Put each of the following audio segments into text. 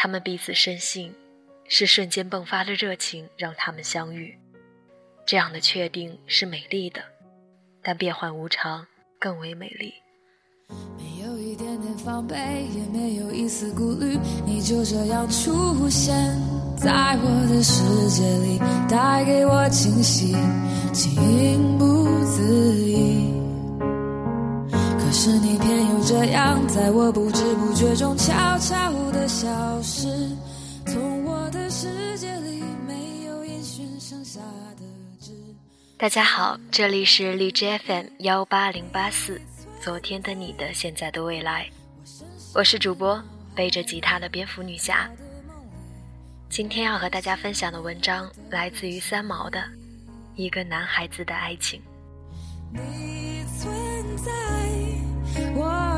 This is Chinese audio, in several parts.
他们彼此深信，是瞬间迸发的热情让他们相遇。这样的确定是美丽的，但变幻无常更为美丽。没有一点点防备，也没有一丝顾虑，你就这样出现在我的世界里，带给我惊喜，情不自已。可是你偏又这样，在我不知不觉中悄悄的消失，从我的世界里没有音讯，剩下的只。大家好，这里是荔枝 FM 幺八零八四，昨天的你的现在的未来，我是主播背着吉他的蝙蝠女侠。今天要和大家分享的文章来自于三毛的《一个男孩子的爱情》。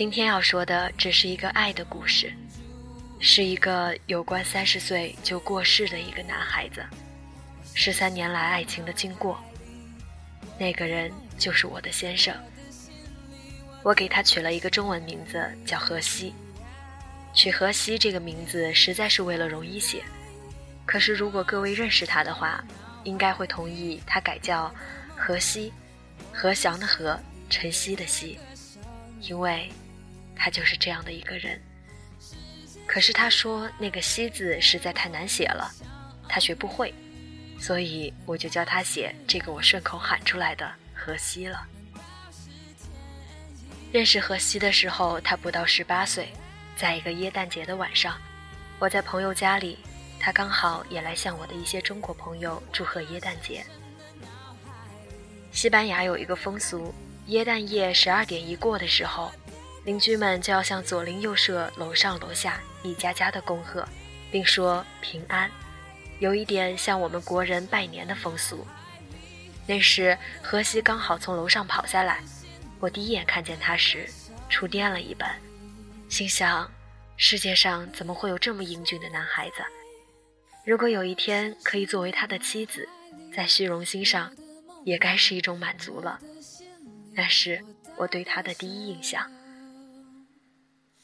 今天要说的只是一个爱的故事，是一个有关三十岁就过世的一个男孩子，十三年来爱情的经过。那个人就是我的先生，我给他取了一个中文名字叫荷西。取荷西这个名字实在是为了容易写，可是如果各位认识他的话，应该会同意他改叫荷西，何祥的何，晨曦的曦，因为他就是这样的一个人。可是他说那个西字实在太难写了，他学不会，所以我就教他写这个我顺口喊出来的荷西了。认识荷西的时候，他不到十八岁。在一个耶诞节的晚上，我在朋友家里，他刚好也来向我的一些中国朋友祝贺耶诞节。西班牙有一个风俗，耶诞夜十二点一过的时候，邻居们就要向左邻右舍、楼上楼下一家家的恭贺，并说平安，有一点像我们国人拜年的风俗。那时荷西刚好从楼上跑下来，我第一眼看见他时，触电了一般。心想，世界上怎么会有这么英俊的男孩子？如果有一天可以作为他的妻子，在虚荣心上，也该是一种满足了。那是我对他的第一印象。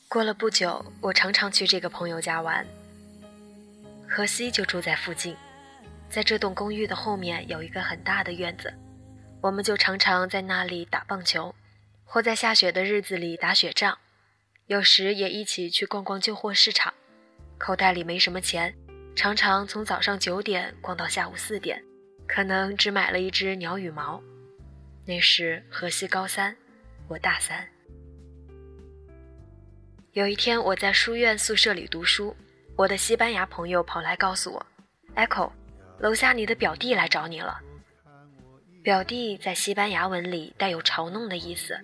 过了不久，我常常去这个朋友家玩。荷西就住在附近，在这栋公寓的后面有一个很大的院子，我们就常常在那里打棒球，或在下雪的日子里打雪仗。有时也一起去逛逛旧货市场，口袋里没什么钱，常常从早上九点逛到下午四点，可能只买了一只鸟羽毛。那时荷西高三，我大三。有一天我在书院宿舍里读书，我的西班牙朋友跑来告诉我：“Echo，楼下你的表弟来找你了。”表弟在西班牙文里带有嘲弄的意思。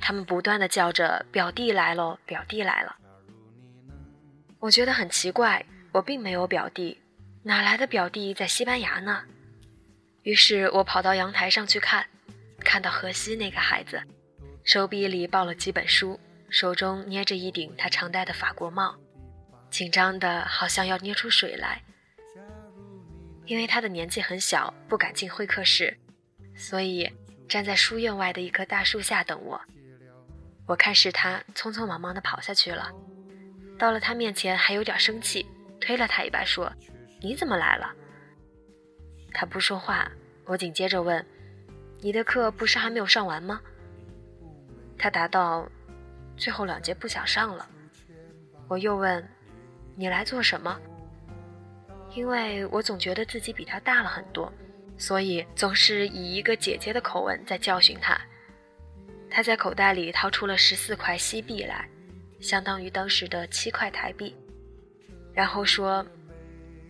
他们不断的叫着“表弟来喽，表弟来了”。我觉得很奇怪，我并没有表弟，哪来的表弟在西班牙呢？于是我跑到阳台上去看，看到荷西那个孩子，手臂里抱了几本书，手中捏着一顶他常戴的法国帽，紧张的好像要捏出水来。因为他的年纪很小，不敢进会客室，所以站在书院外的一棵大树下等我。我看是他，匆匆忙忙地跑下去了。到了他面前，还有点生气，推了他一把，说：“你怎么来了？”他不说话。我紧接着问：“你的课不是还没有上完吗？”他答道：“最后两节不想上了。”我又问：“你来做什么？”因为我总觉得自己比他大了很多，所以总是以一个姐姐的口吻在教训他。他在口袋里掏出了十四块西币来，相当于当时的七块台币，然后说：“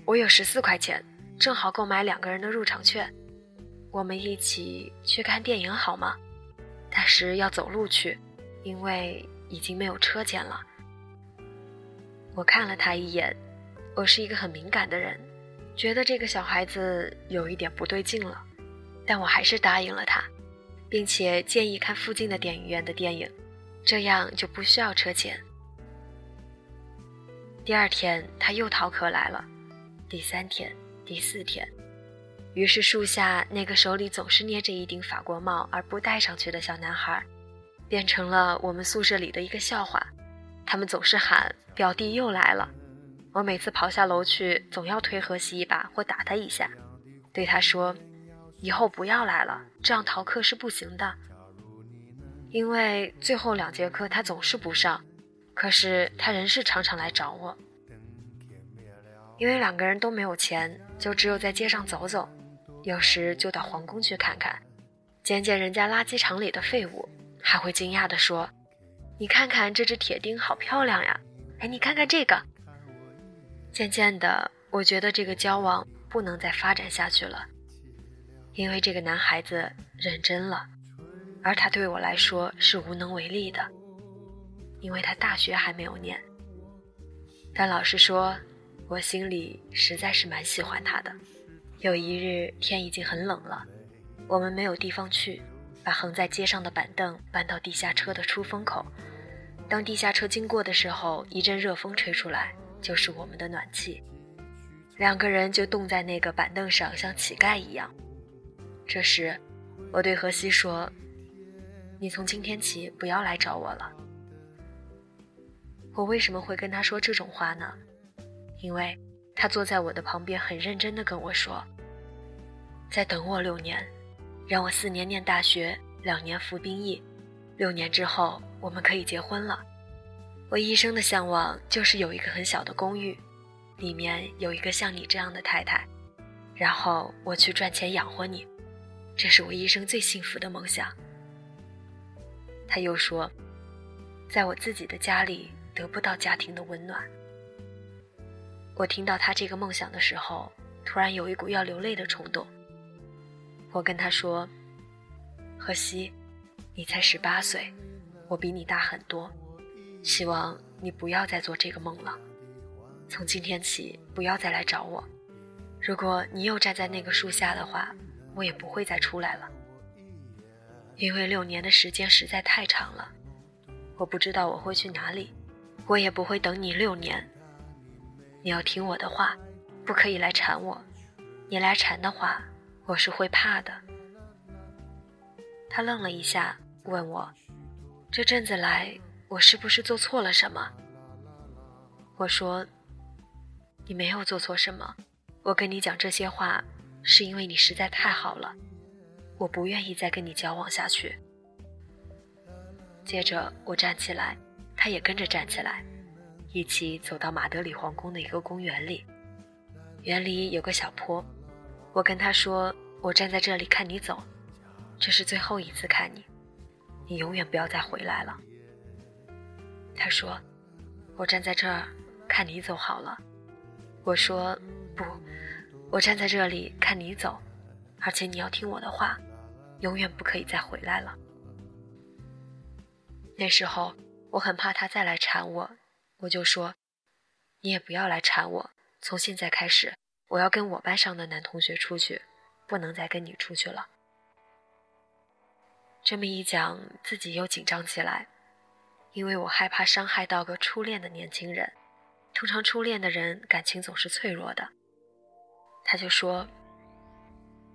我有十四块钱，正好购买两个人的入场券。”我们一起去看电影好吗？但是要走路去，因为已经没有车钱了。我看了他一眼，我是一个很敏感的人，觉得这个小孩子有一点不对劲了，但我还是答应了他，并且建议看附近的电影院的电影，这样就不需要车钱。第二天他又逃课来了，第三天、第四天，于是树下那个手里总是捏着一顶法国帽而不戴上去的小男孩，变成了我们宿舍里的一个笑话。他们总是喊。表弟又来了，我每次跑下楼去，总要推何西一把或打他一下，对他说：“以后不要来了，这样逃课是不行的。”因为最后两节课他总是不上，可是他仍是常常来找我。因为两个人都没有钱，就只有在街上走走，有时就到皇宫去看看，捡捡人家垃圾场里的废物，还会惊讶地说：“你看看这只铁钉，好漂亮呀！”哎，你看看这个。渐渐的，我觉得这个交往不能再发展下去了，因为这个男孩子认真了，而他对我来说是无能为力的，因为他大学还没有念。但老实说，我心里实在是蛮喜欢他的。有一日天已经很冷了，我们没有地方去，把横在街上的板凳搬到地下车的出风口。当地下车经过的时候，一阵热风吹出来，就是我们的暖气。两个人就冻在那个板凳上，像乞丐一样。这时，我对何西说：“你从今天起不要来找我了。”我为什么会跟他说这种话呢？因为他坐在我的旁边，很认真地跟我说：“再等我六年，让我四年念大学，两年服兵役，六年之后。”我们可以结婚了。我一生的向往就是有一个很小的公寓，里面有一个像你这样的太太，然后我去赚钱养活你，这是我一生最幸福的梦想。他又说，在我自己的家里得不到家庭的温暖。我听到他这个梦想的时候，突然有一股要流泪的冲动。我跟他说：“荷西，你才十八岁。”我比你大很多，希望你不要再做这个梦了。从今天起，不要再来找我。如果你又站在那个树下的话，我也不会再出来了。因为六年的时间实在太长了，我不知道我会去哪里，我也不会等你六年。你要听我的话，不可以来缠我。你来缠的话，我是会怕的。他愣了一下，问我。这阵子来，我是不是做错了什么？我说，你没有做错什么。我跟你讲这些话，是因为你实在太好了，我不愿意再跟你交往下去。接着我站起来，他也跟着站起来，一起走到马德里皇宫的一个公园里。园里有个小坡，我跟他说：“我站在这里看你走，这是最后一次看你。”你永远不要再回来了。他说：“我站在这儿看你走好了。”我说：“不，我站在这里看你走，而且你要听我的话，永远不可以再回来了。”那时候我很怕他再来缠我，我就说：“你也不要来缠我。从现在开始，我要跟我班上的男同学出去，不能再跟你出去了。”这么一讲，自己又紧张起来，因为我害怕伤害到个初恋的年轻人。通常初恋的人感情总是脆弱的。他就说：“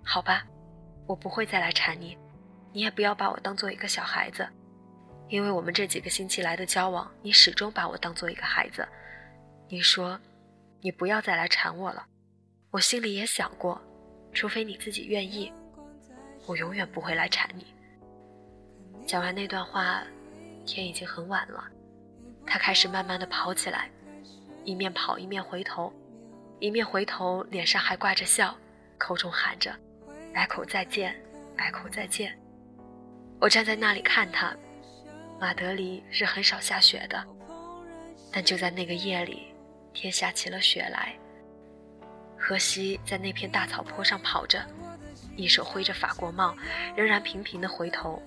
好吧，我不会再来缠你，你也不要把我当做一个小孩子，因为我们这几个星期来的交往，你始终把我当做一个孩子。你说，你不要再来缠我了，我心里也想过，除非你自己愿意，我永远不会来缠你。”讲完那段话，天已经很晚了。他开始慢慢的跑起来，一面跑一面回头，一面回头，脸上还挂着笑，口中喊着“来口再见，来口再见”。我站在那里看他。马德里是很少下雪的，但就在那个夜里，天下起了雪来。荷西在那片大草坡上跑着，一手挥着法国帽，仍然频频的回头。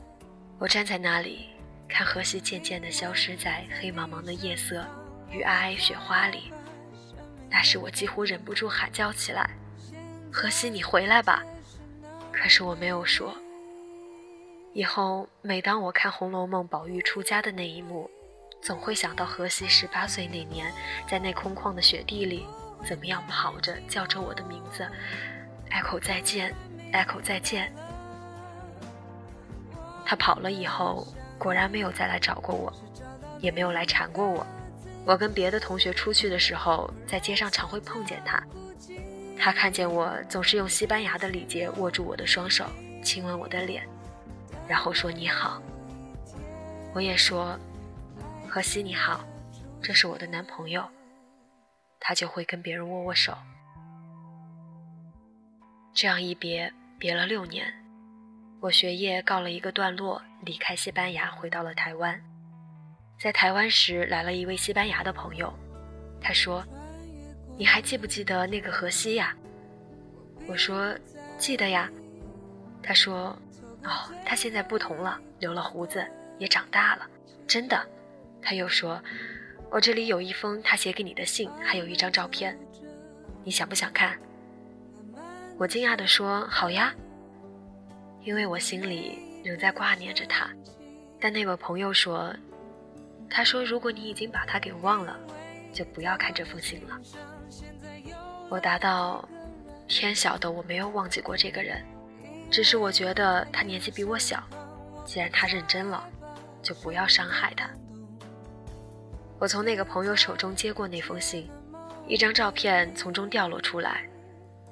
我站在那里，看荷西渐渐的消失在黑茫茫的夜色与皑皑雪花里。那时我几乎忍不住喊叫起来：“荷西，你回来吧！”可是我没有说。以后每当我看《红楼梦》宝玉出家的那一幕，总会想到荷西十八岁那年，在那空旷的雪地里，怎么样跑着叫着我的名字，“Echo 再见，Echo 再见。”他跑了以后，果然没有再来找过我，也没有来缠过我。我跟别的同学出去的时候，在街上常会碰见他。他看见我，总是用西班牙的礼节握住我的双手，亲吻我的脸，然后说你好。我也说，荷西你好，这是我的男朋友。他就会跟别人握握手。这样一别，别了六年，我学业告了一个段落，离开西班牙，回到了台湾。在台湾时，来了一位西班牙的朋友。他说：“你还记不记得那个荷西呀？”我说：“记得呀。”他说：“哦，他现在不同了，留了胡子，也长大了，真的。”他又说：“我这里有一封他写给你的信，还有一张照片，你想不想看？”我惊讶地说：“好呀。”因为我心里仍在挂念着他。但那位朋友说。他说：“如果你已经把他给忘了，就不要看这封信了。”我答道：“天晓得，我没有忘记过这个人，只是我觉得他年纪比我小，既然他认真了，就不要伤害他。”我从那个朋友手中接过那封信，一张照片从中掉落出来，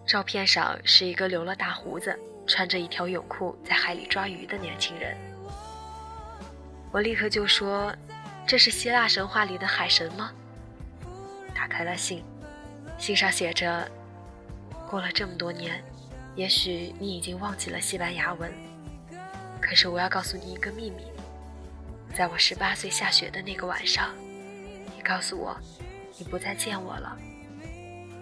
照片上是一个留了大胡子、穿着一条泳裤在海里抓鱼的年轻人。我立刻就说。这是希腊神话里的海神吗？打开了信，信上写着：“过了这么多年，也许你已经忘记了西班牙文。可是我要告诉你一个秘密，在我十八岁下雪的那个晚上，告诉我，你不再见我了。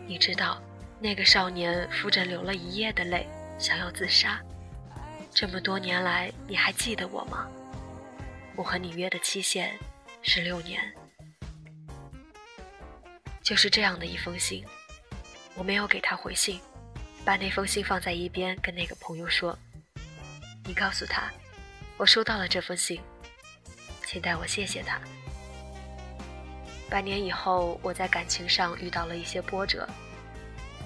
你知道，那个少年扶着流了一夜的泪，想要自杀。这么多年来，你还记得我吗？我和你约的期限。”是六年，就是这样的一封信，我没有给他回信，把那封信放在一边，跟那个朋友说：“你告诉他，我收到了这封信，请代我谢谢他。”半年以后，我在感情上遇到了一些波折，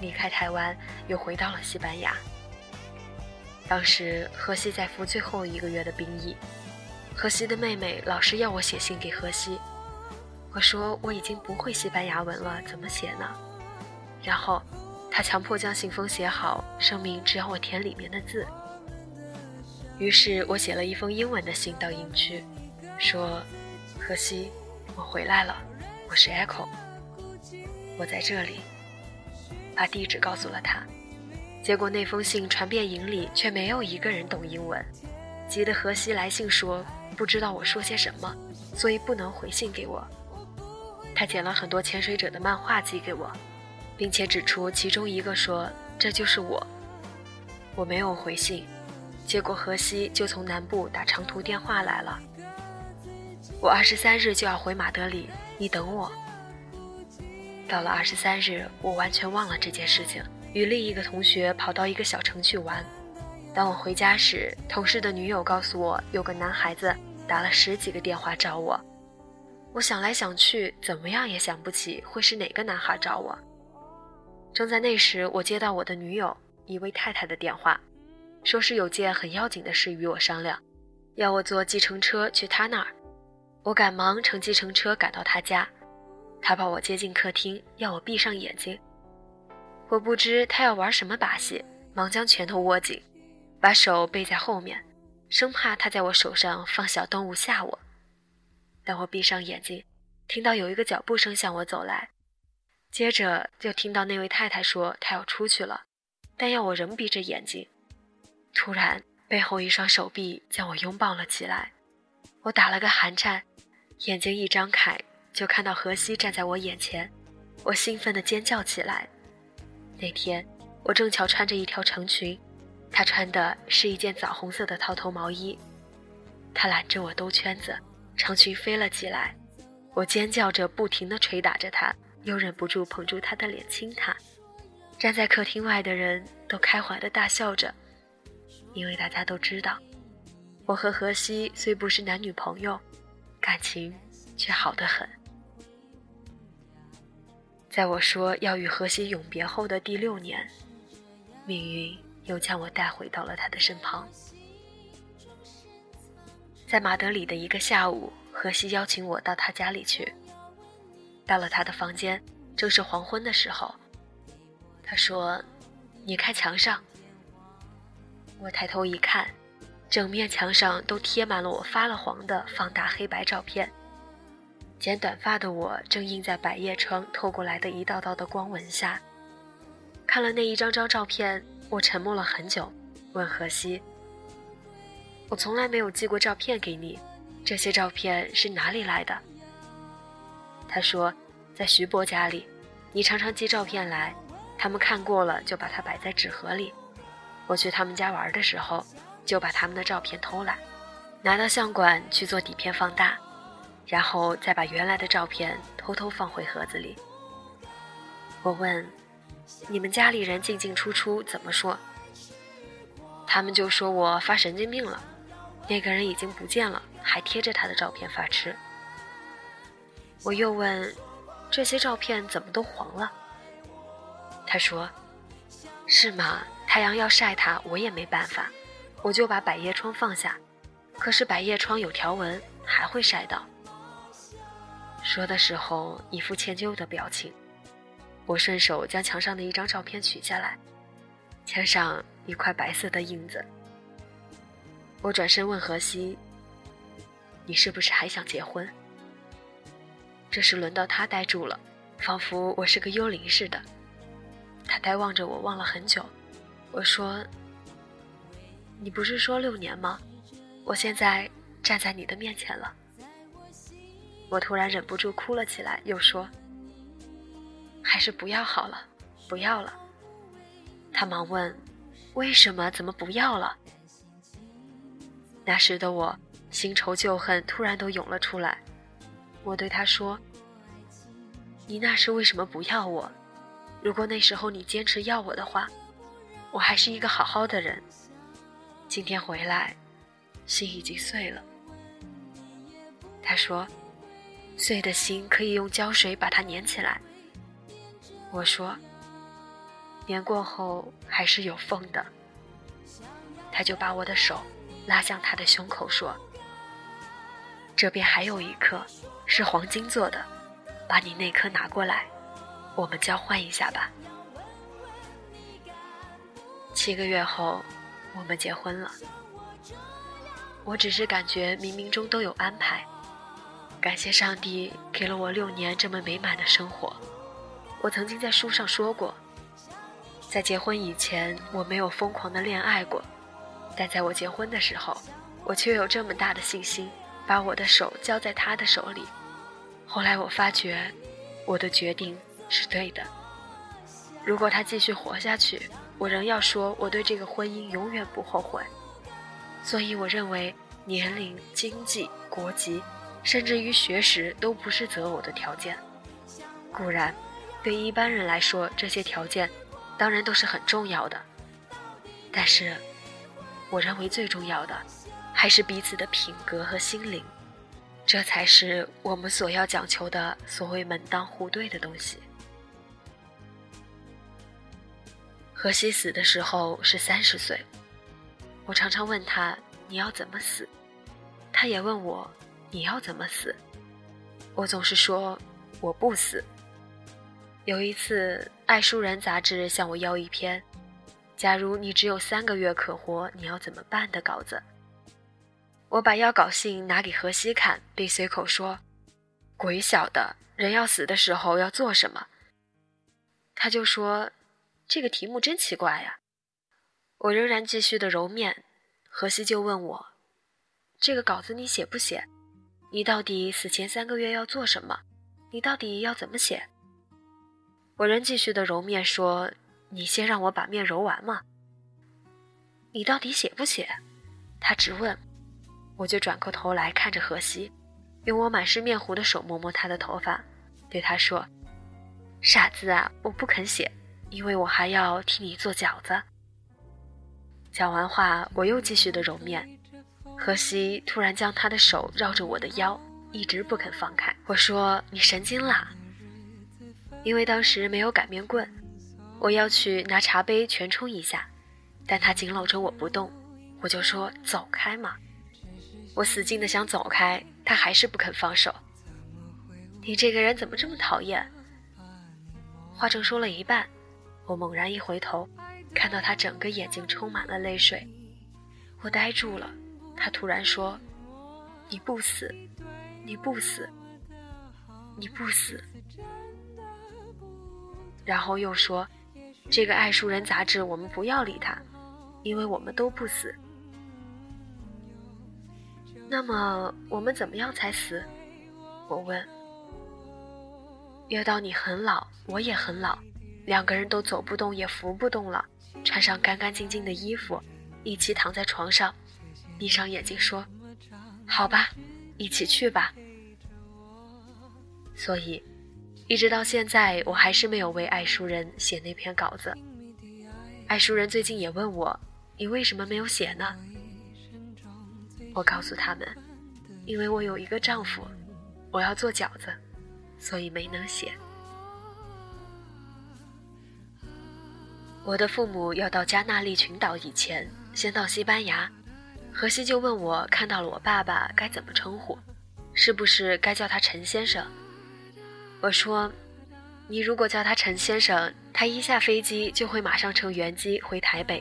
离开台湾，又回到了西班牙。当时，荷西在服最后一个月的兵役。荷西的妹妹老是要我写信给荷西，我说我已经不会西班牙文了，怎么写呢？然后，他强迫将信封写好，声明只要我填里面的字。于是我写了一封英文的信到营区，说：“荷西，我回来了，我是 Echo，我在这里。”把地址告诉了他，结果那封信传遍营里，却没有一个人懂英文，急得荷西来信说。不知道我说些什么，所以不能回信给我。他捡了很多潜水者的漫画寄给我，并且指出其中一个说这就是我。我没有回信，结果荷西就从南部打长途电话来了。我二十三日就要回马德里，你等我。到了二十三日，我完全忘了这件事情，与另一个同学跑到一个小城去玩。当我回家时，同事的女友告诉我，有个男孩子打了十几个电话找我。我想来想去，怎么样也想不起会是哪个男孩找我。正在那时，我接到我的女友一位太太的电话，说是有件很要紧的事与我商量，要我坐计程车去她那儿。我赶忙乘计程车赶到他家，他把我接进客厅，要我闭上眼睛。我不知他要玩什么把戏，忙将拳头握紧。把手背在后面，生怕他在我手上放小动物吓我。当我闭上眼睛，听到有一个脚步声向我走来，接着就听到那位太太说她要出去了，但要我仍闭着眼睛。突然，背后一双手臂将我拥抱了起来，我打了个寒颤，眼睛一张开就看到荷西站在我眼前，我兴奋地尖叫起来。那天我正巧穿着一条长裙。他穿的是一件枣红色的套头毛衣，他揽着我兜圈子，长裙飞了起来，我尖叫着，不停地捶打着他，又忍不住捧住他的脸亲他。站在客厅外的人都开怀地大笑着，因为大家都知道，我和荷西虽不是男女朋友，感情却好得很。在我说要与荷西永别后的第六年，命运又将我带回到了他的身旁。在马德里的一个下午，荷西邀请我到他家里去。到了他的房间，正是黄昏的时候。他说：“你看墙上。”我抬头一看，整面墙上都贴满了我发了黄的放大黑白照片。剪短发的我正映在百叶窗透过来的一道道的光纹下。看了那一张张照片，我沉默了很久，问荷西：“我从来没有寄过照片给你，这些照片是哪里来的？”他说：“在徐伯家里，你常常寄照片来。”他们看过了，就把它摆在纸盒里。我去他们家玩的时候，就把他们的照片偷来，拿到相馆去做底片放大，然后再把原来的照片偷偷放回盒子里。我问：“你们家里人进进出出怎么说？”他们就说我发神经病了。那个人已经不见了，还贴着他的照片发痴。我又问：“这些照片怎么都黄了？”他说：“是吗？太阳要晒它，我也没办法，我就把百叶窗放下。可是百叶窗有条纹，还会晒到。”说的时候一副歉疚的表情。我顺手将墙上的一张照片取下来，签上一块白色的印子。我转身问荷西：“你是不是还想结婚？”这时轮到他呆住了，仿佛我是个幽灵似的。他呆望着我，望了很久。我说：“你不是说六年吗？我现在站在你的面前了。”我突然忍不住哭了起来，又说：“还是不要好了，不要了。”他忙问：“为什么？怎么不要了？”那时的我，新仇旧恨突然都涌了出来。我对他说：“你那时为什么不要我？”如果那时候你坚持要我的话，我还是一个好好的人。今天回来，心已经碎了。他说：“碎的心可以用胶水把它粘起来。”我说：“粘过后还是有缝的。”他就把我的手拉向他的胸口说：“这边还有一颗，是黄金做的，把你那颗拿过来。”我们交换一下吧。七个月后，我们结婚了。我只是感觉冥冥中都有安排，感谢上帝给了我六年这么美满的生活。我曾经在书上说过，在结婚以前我没有疯狂的恋爱过，但在我结婚的时候，我却有这么大的信心，把我的手交在他的手里。后来我发觉，我的决定。是对的。如果他继续活下去，我仍要说我对这个婚姻永远不后悔。所以我认为年龄、经济、国籍，甚至于学识都不是择偶的条件。固然，对一般人来说，这些条件当然都是很重要的。但是，我认为最重要的还是彼此的品格和心灵，这才是我们所要讲求的所谓门当户对的东西。荷西死的时候是三十岁，我常常问他你要怎么死，他也问我你要怎么死，我总是说我不死。有一次，《爱书人》杂志向我要一篇“假如你只有三个月可活，你要怎么办”的稿子，我把要稿信拿给荷西看，并随口说：“鬼晓得人要死的时候要做什么。”他就说。这个题目真奇怪呀！我仍然继续的揉面，荷西就问我：“这个稿子你写不写？你到底死前三个月要做什么？你到底要怎么写？”我仍继续的揉面，说：“你先让我把面揉完嘛。”你到底写不写？”他直问。我就转过头来看着荷西，用我满是面糊的手摸摸他的头发，对他说：“傻子啊，我不肯写，因为我还要替你做饺子。”讲完话，我又继续的揉面。荷西突然将他的手绕着我的腰，一直不肯放开。我说：“你神经啦！”因为当时没有擀面棍，我要去拿茶杯全冲一下，但他紧搂着我不动，我就说：“走开嘛。”我使劲的想走开，他还是不肯放手。你这个人怎么这么讨厌？话正说了一半，我猛然一回头，看到他整个眼睛充满了泪水，我呆住了。他突然说：“你不死，你不死，你不死。”然后又说：“这个爱书人杂志，我们不要理他，因为我们都不死。”那么我们怎么样才死？我问。约到你很老，我也很老，两个人都走不动也扶不动了，穿上干干净净的衣服，一起躺在床上，闭上眼睛说：“好吧，一起去吧。”所以，一直到现在，我还是没有为爱书人写那篇稿子。爱书人最近也问我：“你为什么没有写呢？”我告诉他们，因为我有一个丈夫，我要做饺子，所以没能写。我的父母要到加纳利群岛以前，先到西班牙。荷西就问我看到了我爸爸该怎么称呼，是不是该叫他陈先生？我说，你如果叫他陈先生，他一下飞机就会马上乘原机回台北。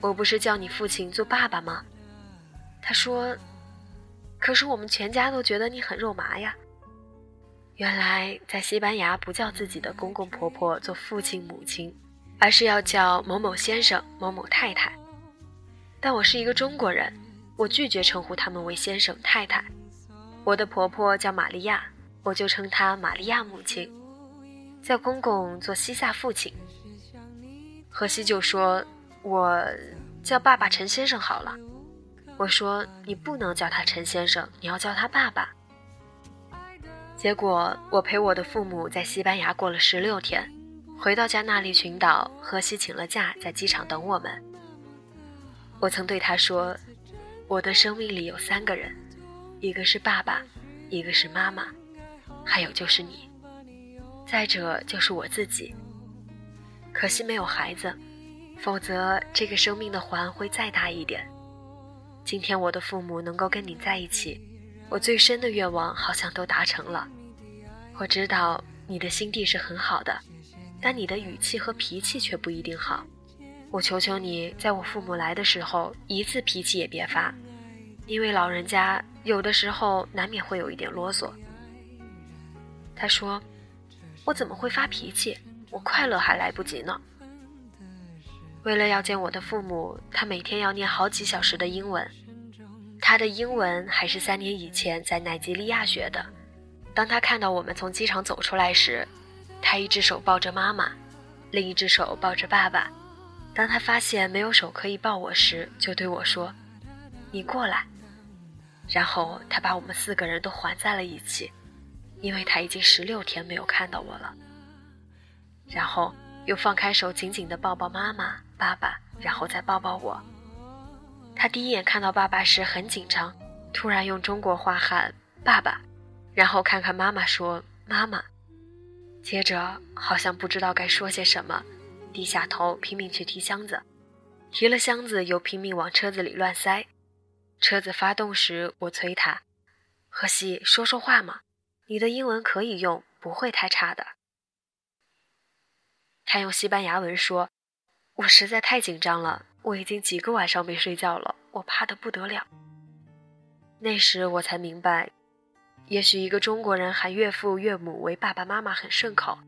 我不是叫你父亲做爸爸吗？他说：“可是我们全家都觉得你很肉麻呀。”原来在西班牙不叫自己的公公婆婆做父亲母亲，而是要叫某某先生、某某太太。但我是一个中国人，我拒绝称呼他们为先生、太太。我的婆婆叫玛利亚，我就称她玛利亚母亲。叫公公做西夏父亲。荷西就说：“我叫爸爸陈先生好了。”我说：“你不能叫他陈先生，你要叫他爸爸。”结果我陪我的父母在西班牙过了十六天，回到加那利群岛，荷西请了假，在机场等我们。我曾对他说：“我的生命里有三个人，一个是爸爸，一个是妈妈，还有就是你，再者就是我自己。可惜没有孩子，否则这个生命的环会再大一点。”今天我的父母能够跟你在一起，我最深的愿望好像都达成了。我知道你的心地是很好的，但你的语气和脾气却不一定好。我求求你，在我父母来的时候，一次脾气也别发，因为老人家有的时候难免会有一点啰嗦。他说：“我怎么会发脾气？我快乐还来不及呢。”为了要见我的父母，他每天要念好几小时的英文。他的英文还是三年以前在奈及利亚学的。当他看到我们从机场走出来时，他一只手抱着妈妈，另一只手抱着爸爸。当他发现没有手可以抱我时，就对我说：“你过来。”然后他把我们四个人都环在了一起，因为他已经十六天没有看到我了。然后又放开手，紧紧地抱抱妈妈。爸爸，然后再抱抱我。他第一眼看到爸爸时很紧张，突然用中国话喊“爸爸”，然后看看妈妈说“妈妈”，接着好像不知道该说些什么，低下头拼命去提箱子，提了箱子又拼命往车子里乱塞。车子发动时，我催他：“荷西，说说话嘛，你的英文可以用，不会太差的。”他用西班牙文说。我实在太紧张了，我已经几个晚上没睡觉了，我怕得不得了。那时我才明白，也许一个中国人喊岳父岳母为爸爸妈妈很顺口，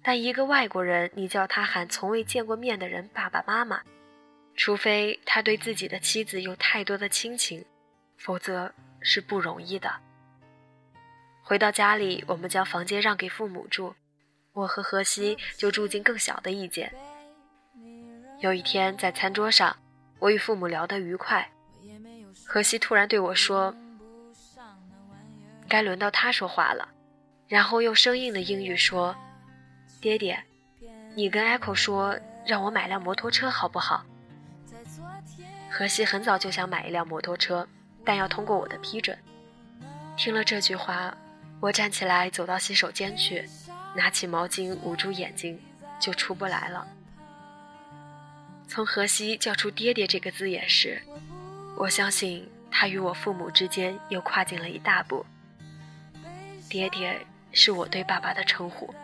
但一个外国人，你叫他喊从未见过面的人爸爸妈妈，除非他对自己的妻子有太多的亲情，否则是不容易的。回到家里，我们将房间让给父母住，我和荷西就住进更小的一间。有一天在餐桌上，我与父母聊得愉快。荷西突然对我说：“该轮到他说话了。”然后用生硬的英语说：“爹爹，你跟 Echo 说，让我买辆摩托车好不好？”荷西很早就想买一辆摩托车，但要通过我的批准。听了这句话，我站起来走到洗手间去，拿起毛巾捂住眼睛，就出不来了。从荷西叫出“爹爹”这个字眼时，我相信他与我父母之间又跨进了一大步。爹爹是我对爸爸的称呼。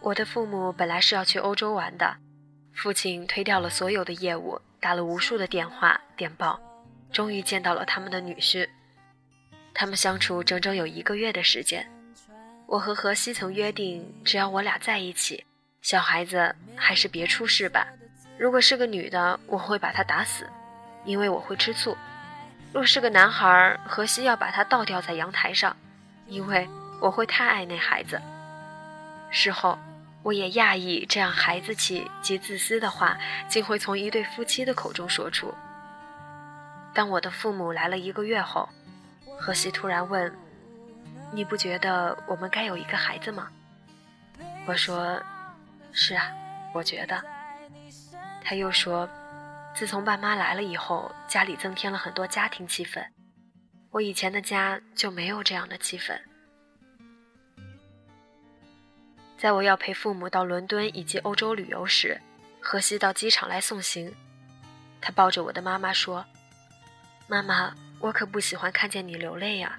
我的父母本来是要去欧洲玩的，父亲推掉了所有的业务，打了无数的电话电报，终于见到了他们的女婿。他们相处整整有一个月的时间。我和荷西曾约定，只要我俩在一起，小孩子还是别出事吧。如果是个女的，我会把她打死，因为我会吃醋；若是个男孩，荷西要把他倒吊在阳台上，因为我会太爱那孩子。事后，我也讶异，这样孩子气及自私的话，竟会从一对夫妻的口中说出。当我的父母来了一个月后。荷西突然问：“你不觉得我们该有一个孩子吗？”我说：“是啊，我觉得。”他又说：“自从爸妈来了以后，家里增添了很多家庭气氛。我以前的家就没有这样的气氛。”在我要陪父母到伦敦以及欧洲旅游时，荷西到机场来送行。他抱着我的妈妈说：“妈妈。”我可不喜欢看见你流泪呀！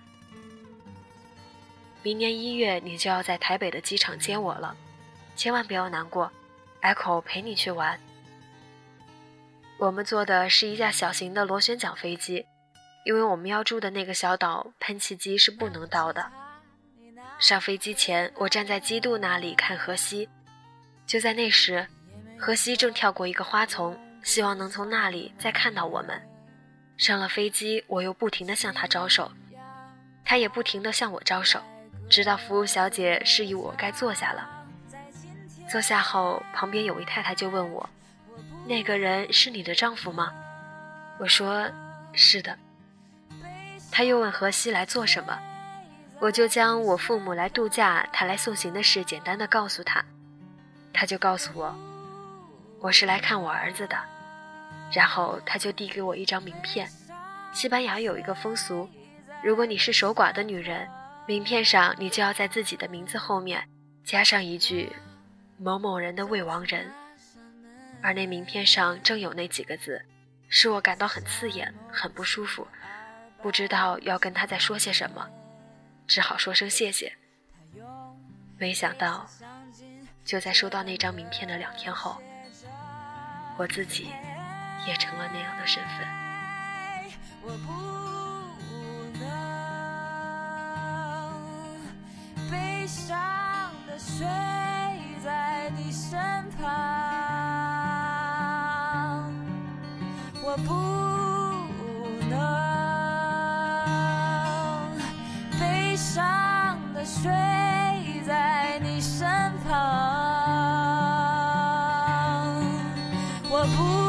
明年一月你就要在台北的机场接我了，千万不要难过，Echo 陪你去玩。我们坐的是一架小型的螺旋桨飞机，因为我们要住的那个小岛喷气机是不能到的。上飞机前，我站在基渡那里看河西，就在那时，河西正跳过一个花丛，希望能从那里再看到我们。上了飞机，我又不停地向他招手，他也不停地向我招手，直到服务小姐示意我该坐下了。坐下后，旁边有位太太就问我：“那个人是你的丈夫吗？”我说：“是的。”他又问荷西来做什么，我就将我父母来度假、他来送行的事简单的告诉他，他就告诉我：“我是来看我儿子的。”然后他就递给我一张名片。西班牙有一个风俗，如果你是守寡的女人，名片上你就要在自己的名字后面加上一句“某某人的未亡人”。而那名片上正有那几个字，使我感到很刺眼，很不舒服，不知道要跟他再说些什么，只好说声谢谢。没想到，就在收到那张名片的两天后，我自己。也成了那样的身份。我不能悲伤的睡在你身旁，我不能悲伤的睡在你身旁，我不。